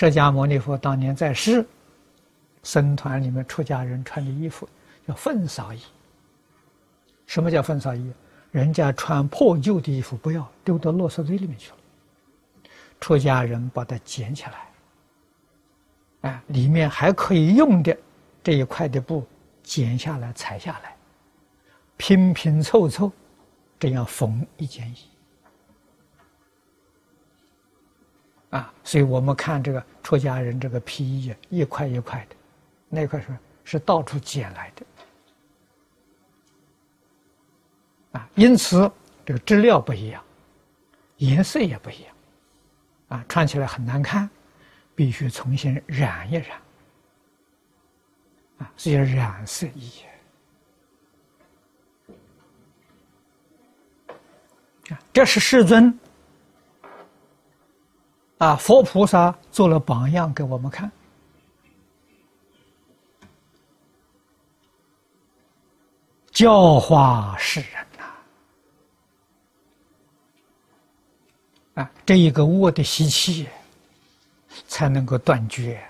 释迦牟尼佛当年在世，僧团里面出家人穿的衣服叫粪扫衣。什么叫粪扫衣？人家穿破旧的衣服不要丢到垃圾堆里面去了，出家人把它捡起来，哎，里面还可以用的这一块的布剪下来裁下来，拼拼凑凑，这样缝一件衣。啊，所以我们看这个出家人这个皮衣，一块一块的，那块是是到处捡来的。啊，因此这个质料不一样，颜色也不一样，啊，穿起来很难看，必须重新染一染，啊，所以染色衣。啊，这是世尊，啊，佛菩萨做了榜样给我们看，教化世人呐。啊，这一个恶的习气才能够断绝。